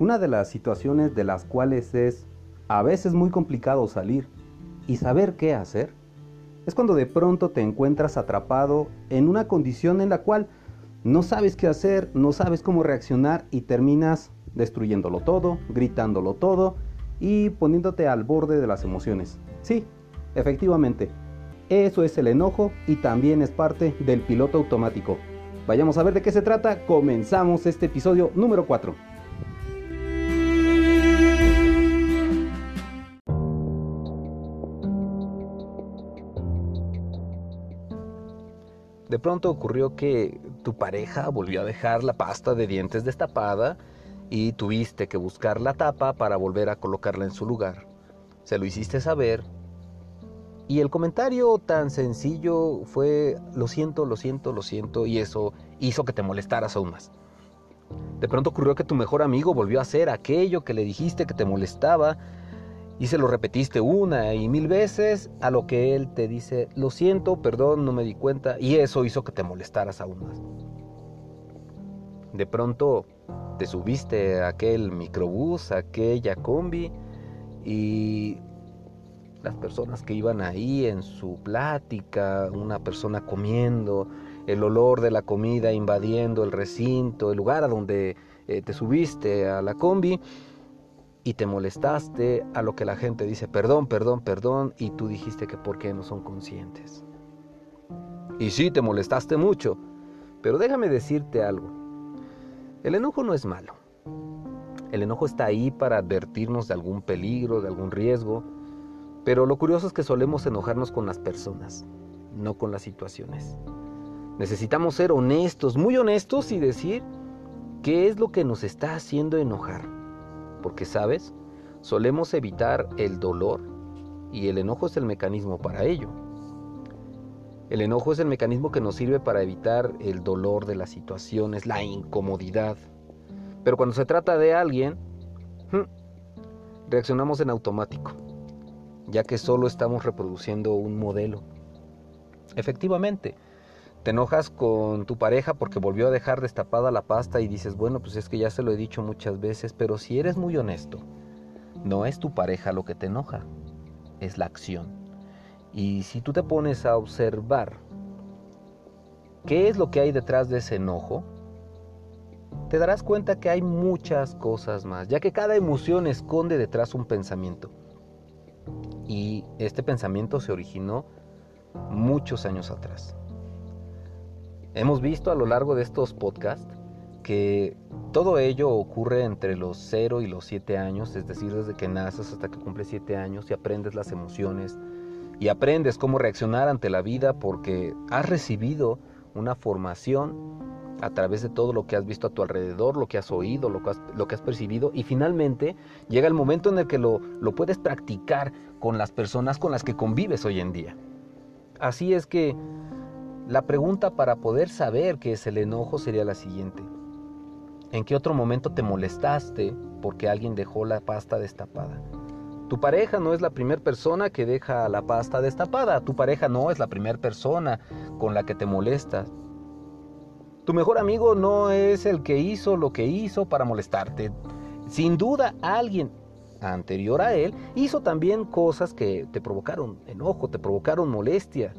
Una de las situaciones de las cuales es a veces muy complicado salir y saber qué hacer es cuando de pronto te encuentras atrapado en una condición en la cual no sabes qué hacer, no sabes cómo reaccionar y terminas destruyéndolo todo, gritándolo todo y poniéndote al borde de las emociones. Sí, efectivamente, eso es el enojo y también es parte del piloto automático. Vayamos a ver de qué se trata. Comenzamos este episodio número 4. De pronto ocurrió que tu pareja volvió a dejar la pasta de dientes destapada y tuviste que buscar la tapa para volver a colocarla en su lugar. Se lo hiciste saber y el comentario tan sencillo fue lo siento, lo siento, lo siento y eso hizo que te molestaras aún más. De pronto ocurrió que tu mejor amigo volvió a hacer aquello que le dijiste que te molestaba y se lo repetiste una y mil veces, a lo que él te dice, lo siento, perdón, no me di cuenta, y eso hizo que te molestaras aún más. De pronto te subiste a aquel microbús, a aquella combi, y las personas que iban ahí en su plática, una persona comiendo, el olor de la comida invadiendo el recinto, el lugar a donde eh, te subiste a la combi, y te molestaste a lo que la gente dice, perdón, perdón, perdón, y tú dijiste que por qué no son conscientes. Y sí, te molestaste mucho, pero déjame decirte algo. El enojo no es malo. El enojo está ahí para advertirnos de algún peligro, de algún riesgo, pero lo curioso es que solemos enojarnos con las personas, no con las situaciones. Necesitamos ser honestos, muy honestos y decir qué es lo que nos está haciendo enojar porque, ¿sabes? Solemos evitar el dolor y el enojo es el mecanismo para ello. El enojo es el mecanismo que nos sirve para evitar el dolor de las situaciones, la incomodidad. Pero cuando se trata de alguien, reaccionamos en automático, ya que solo estamos reproduciendo un modelo. Efectivamente, te enojas con tu pareja porque volvió a dejar destapada la pasta y dices, bueno, pues es que ya se lo he dicho muchas veces, pero si eres muy honesto, no es tu pareja lo que te enoja, es la acción. Y si tú te pones a observar qué es lo que hay detrás de ese enojo, te darás cuenta que hay muchas cosas más, ya que cada emoción esconde detrás un pensamiento. Y este pensamiento se originó muchos años atrás. Hemos visto a lo largo de estos podcasts que todo ello ocurre entre los 0 y los 7 años, es decir, desde que naces hasta que cumples 7 años y aprendes las emociones y aprendes cómo reaccionar ante la vida porque has recibido una formación a través de todo lo que has visto a tu alrededor, lo que has oído, lo que has, percibido y finalmente llega el momento en el que lo puedes practicar con las personas con las que convives hoy en día. Así es que la pregunta para poder saber qué es el enojo sería la siguiente. ¿En qué otro momento te molestaste porque alguien dejó la pasta destapada? Tu pareja no es la primera persona que deja la pasta destapada. Tu pareja no es la primera persona con la que te molestas. Tu mejor amigo no es el que hizo lo que hizo para molestarte. Sin duda alguien anterior a él hizo también cosas que te provocaron enojo, te provocaron molestia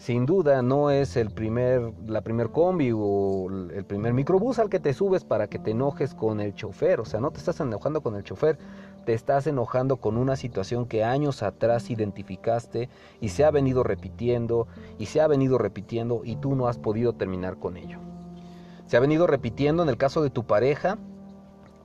sin duda no es el primer, la primer combi o el primer microbús al que te subes para que te enojes con el chofer. O sea, no te estás enojando con el chofer, te estás enojando con una situación que años atrás identificaste y se ha venido repitiendo y se ha venido repitiendo y tú no has podido terminar con ello. Se ha venido repitiendo en el caso de tu pareja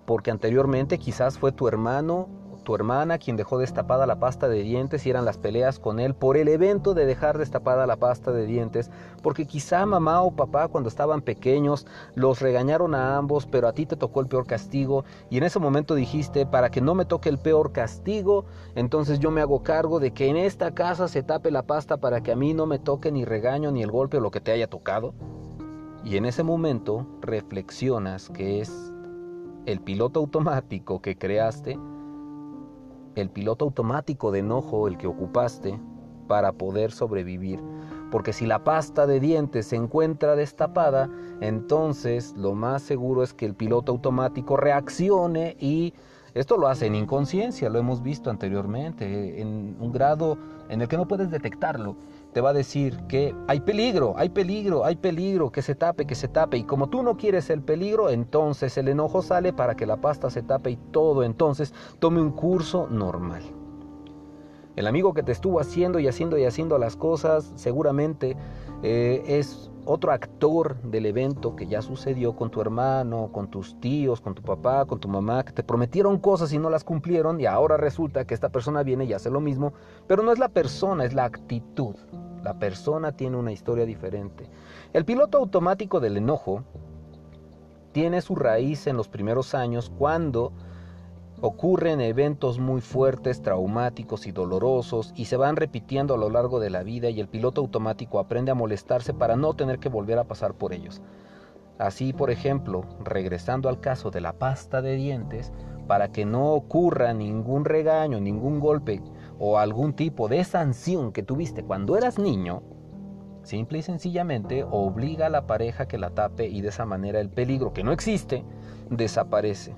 porque anteriormente quizás fue tu hermano tu hermana quien dejó destapada la pasta de dientes y eran las peleas con él por el evento de dejar destapada la pasta de dientes, porque quizá mamá o papá cuando estaban pequeños los regañaron a ambos, pero a ti te tocó el peor castigo y en ese momento dijiste, para que no me toque el peor castigo, entonces yo me hago cargo de que en esta casa se tape la pasta para que a mí no me toque ni regaño ni el golpe o lo que te haya tocado. Y en ese momento reflexionas que es el piloto automático que creaste el piloto automático de enojo el que ocupaste para poder sobrevivir. porque si la pasta de dientes se encuentra destapada, entonces lo más seguro es que el piloto automático reaccione y esto lo hace en inconsciencia, lo hemos visto anteriormente, en un grado en el que no puedes detectarlo. Te va a decir que hay peligro, hay peligro, hay peligro, que se tape, que se tape. Y como tú no quieres el peligro, entonces el enojo sale para que la pasta se tape y todo entonces tome un curso normal. El amigo que te estuvo haciendo y haciendo y haciendo las cosas seguramente eh, es otro actor del evento que ya sucedió con tu hermano, con tus tíos, con tu papá, con tu mamá, que te prometieron cosas y no las cumplieron y ahora resulta que esta persona viene y hace lo mismo, pero no es la persona, es la actitud. La persona tiene una historia diferente. El piloto automático del enojo tiene su raíz en los primeros años cuando Ocurren eventos muy fuertes, traumáticos y dolorosos y se van repitiendo a lo largo de la vida y el piloto automático aprende a molestarse para no tener que volver a pasar por ellos. Así, por ejemplo, regresando al caso de la pasta de dientes, para que no ocurra ningún regaño, ningún golpe o algún tipo de sanción que tuviste cuando eras niño, simple y sencillamente obliga a la pareja que la tape y de esa manera el peligro que no existe desaparece.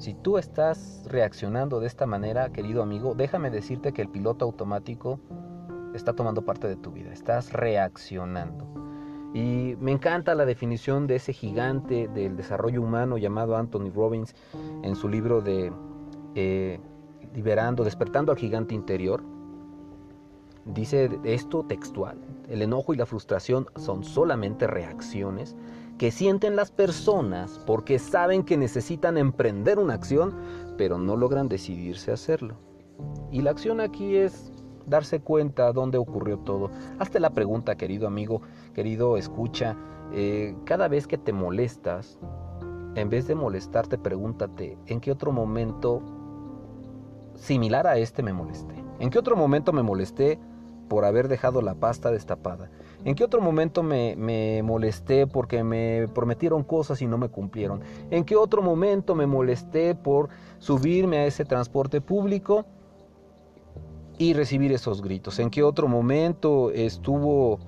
Si tú estás reaccionando de esta manera, querido amigo, déjame decirte que el piloto automático está tomando parte de tu vida, estás reaccionando. Y me encanta la definición de ese gigante del desarrollo humano llamado Anthony Robbins en su libro de eh, Liberando, despertando al gigante interior. Dice esto textual, el enojo y la frustración son solamente reacciones que sienten las personas porque saben que necesitan emprender una acción, pero no logran decidirse a hacerlo. Y la acción aquí es darse cuenta dónde ocurrió todo. Hazte la pregunta, querido amigo, querido escucha, eh, cada vez que te molestas, en vez de molestarte, pregúntate, ¿en qué otro momento similar a este me molesté? ¿En qué otro momento me molesté por haber dejado la pasta destapada? ¿En qué otro momento me, molesté porque me prometieron cosas y no me cumplieron? ¿En qué otro momento me molesté por subirme a ese transporte público y recibir esos gritos? ¿En qué otro momento estuvo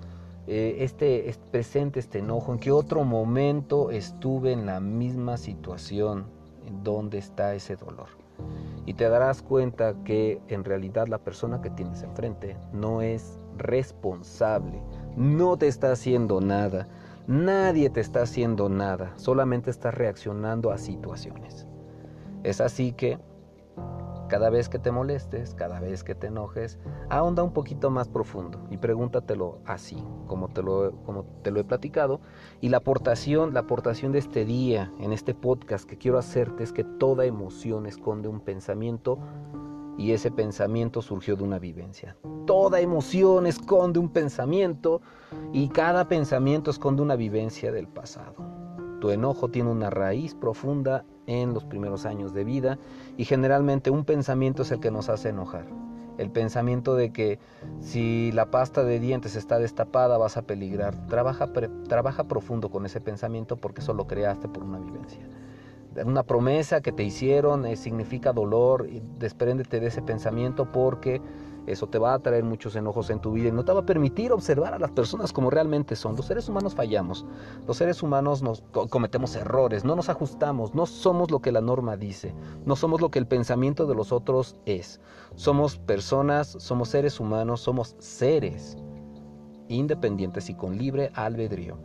eh, este, presente este enojo? ¿En qué otro momento estuve en la misma situación? ¿En dónde está ese dolor? Y te darás cuenta que en realidad la persona que tienes enfrente no es responsable no te está haciendo nada. Nadie te está haciendo nada. Solamente estás reaccionando a situaciones. Es así que cada vez que te molestes, cada vez que te enojes, ahonda un poquito más profundo y pregúntatelo así, como te lo, como te lo he platicado. Y la aportación, la aportación de este día, en este podcast que quiero hacerte es que toda emoción esconde un pensamiento y ese pensamiento surgió de una vivencia. Toda emoción esconde un pensamiento y cada pensamiento esconde una vivencia del pasado. Tu enojo tiene una raíz profunda en los primeros años de vida y generalmente un pensamiento es el que nos hace enojar. El pensamiento de que si la pasta de dientes está destapada vas a peligrar. Trabaja, trabaja profundo con ese pensamiento porque eso lo creaste por una vivencia una promesa que te hicieron eh, significa dolor, y despréndete de ese pensamiento porque eso te va a traer muchos enojos en tu vida y no te va a permitir observar a las personas como realmente son. Los seres humanos fallamos, los seres humanos nos cometemos errores, no nos ajustamos, no somos lo que la norma dice, no somos lo que el pensamiento de los otros es. Somos personas, somos seres humanos, somos seres independientes y con libre albedrío.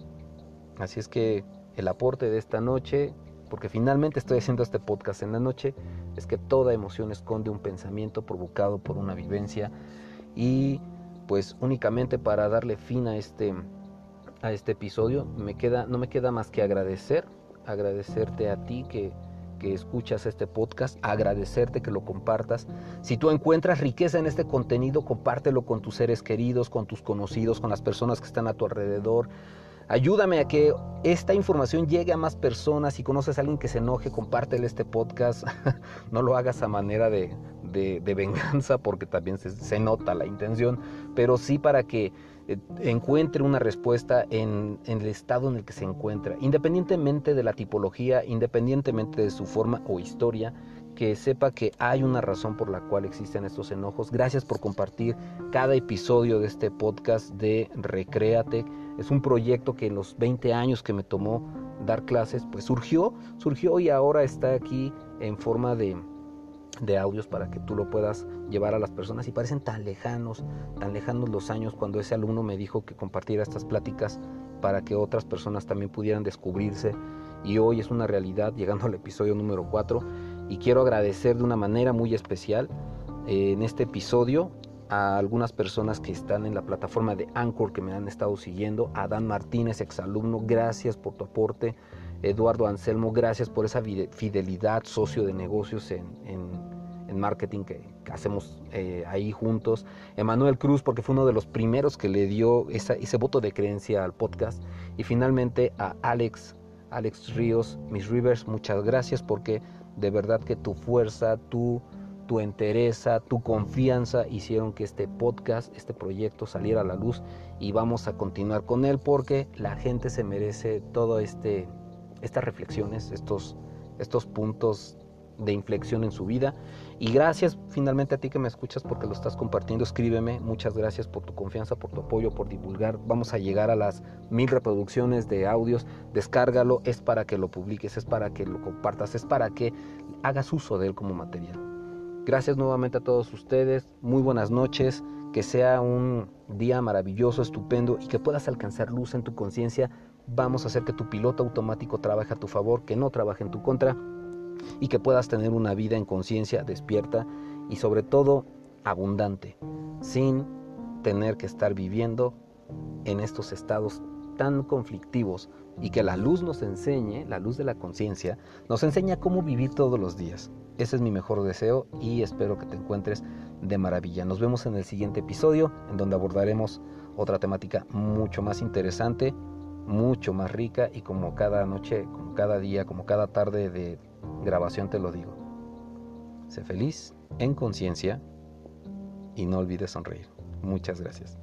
Así es que el aporte de esta noche porque finalmente estoy haciendo este podcast en la noche, es que toda emoción esconde un pensamiento provocado por una vivencia y pues únicamente para darle fin a este a este episodio me queda no me queda más que agradecer, agradecerte a ti que que escuchas este podcast, agradecerte que lo compartas. Si tú encuentras riqueza en este contenido, compártelo con tus seres queridos, con tus conocidos, con las personas que están a tu alrededor. Ayúdame a que esta información llegue a más personas. Si conoces a alguien que se enoje, compártele este podcast. no lo hagas a manera de, venganza porque también se, nota la intención, pero sí para que eh, encuentre una respuesta en, en, el estado en el que se encuentra. Independientemente de la tipología, independientemente de su forma o historia, que sepa que hay una razón por la cual existen estos enojos. Gracias por compartir cada episodio de este podcast de Recréate. Es un proyecto que en los 20 años que me tomó dar clases, pues surgió, surgió y ahora está aquí en forma de, de audios para que tú lo puedas llevar a las personas y parecen tan lejanos, tan lejanos los años cuando ese alumno me dijo que compartiera estas pláticas para que otras personas también pudieran descubrirse y hoy es una realidad llegando al episodio número 4 y quiero agradecer de una manera muy especial eh, en este episodio a algunas personas que están en la plataforma de Anchor que me han estado siguiendo, a Dan Martínez, exalumno, gracias por tu aporte, Eduardo Anselmo, gracias por esa fidelidad, socio de negocios en, marketing que, hacemos eh, ahí juntos, Emanuel Cruz, porque fue uno de los primeros que le dio ese voto de creencia al podcast, y finalmente a Alex, Alex Ríos, Miss Rivers, muchas gracias porque de verdad que tu fuerza, tu, tu entereza, tu confianza hicieron que este podcast, este proyecto saliera a la luz y vamos a continuar con él porque la gente se merece todo este estas reflexiones, estos estos puntos de inflexión en su vida. Y gracias finalmente a ti que me escuchas porque lo estás compartiendo. Escríbeme. Muchas gracias por tu confianza, por tu apoyo, por divulgar. Vamos a llegar a las mil reproducciones de audios. Descárgalo. Es para que lo publiques, es para que lo compartas, es para que hagas uso de él como material. Gracias nuevamente a todos ustedes. Muy buenas noches. Que sea un día maravilloso, estupendo y que puedas alcanzar luz en tu conciencia. Vamos a hacer que tu piloto automático trabaje a tu favor, que no trabaje en tu contra y que puedas tener una vida en conciencia despierta y sobre todo abundante, sin tener que estar viviendo en estos estados tan conflictivos y que la luz nos enseñe, la luz de la conciencia, nos enseña cómo vivir todos los días. Ese es mi mejor deseo y espero que te encuentres de maravilla. Nos vemos en el siguiente episodio en donde abordaremos otra temática mucho más interesante, mucho más rica y como cada noche, como cada día, como cada tarde de grabación te lo digo. Sé feliz, en conciencia y no olvides sonreír. Muchas gracias.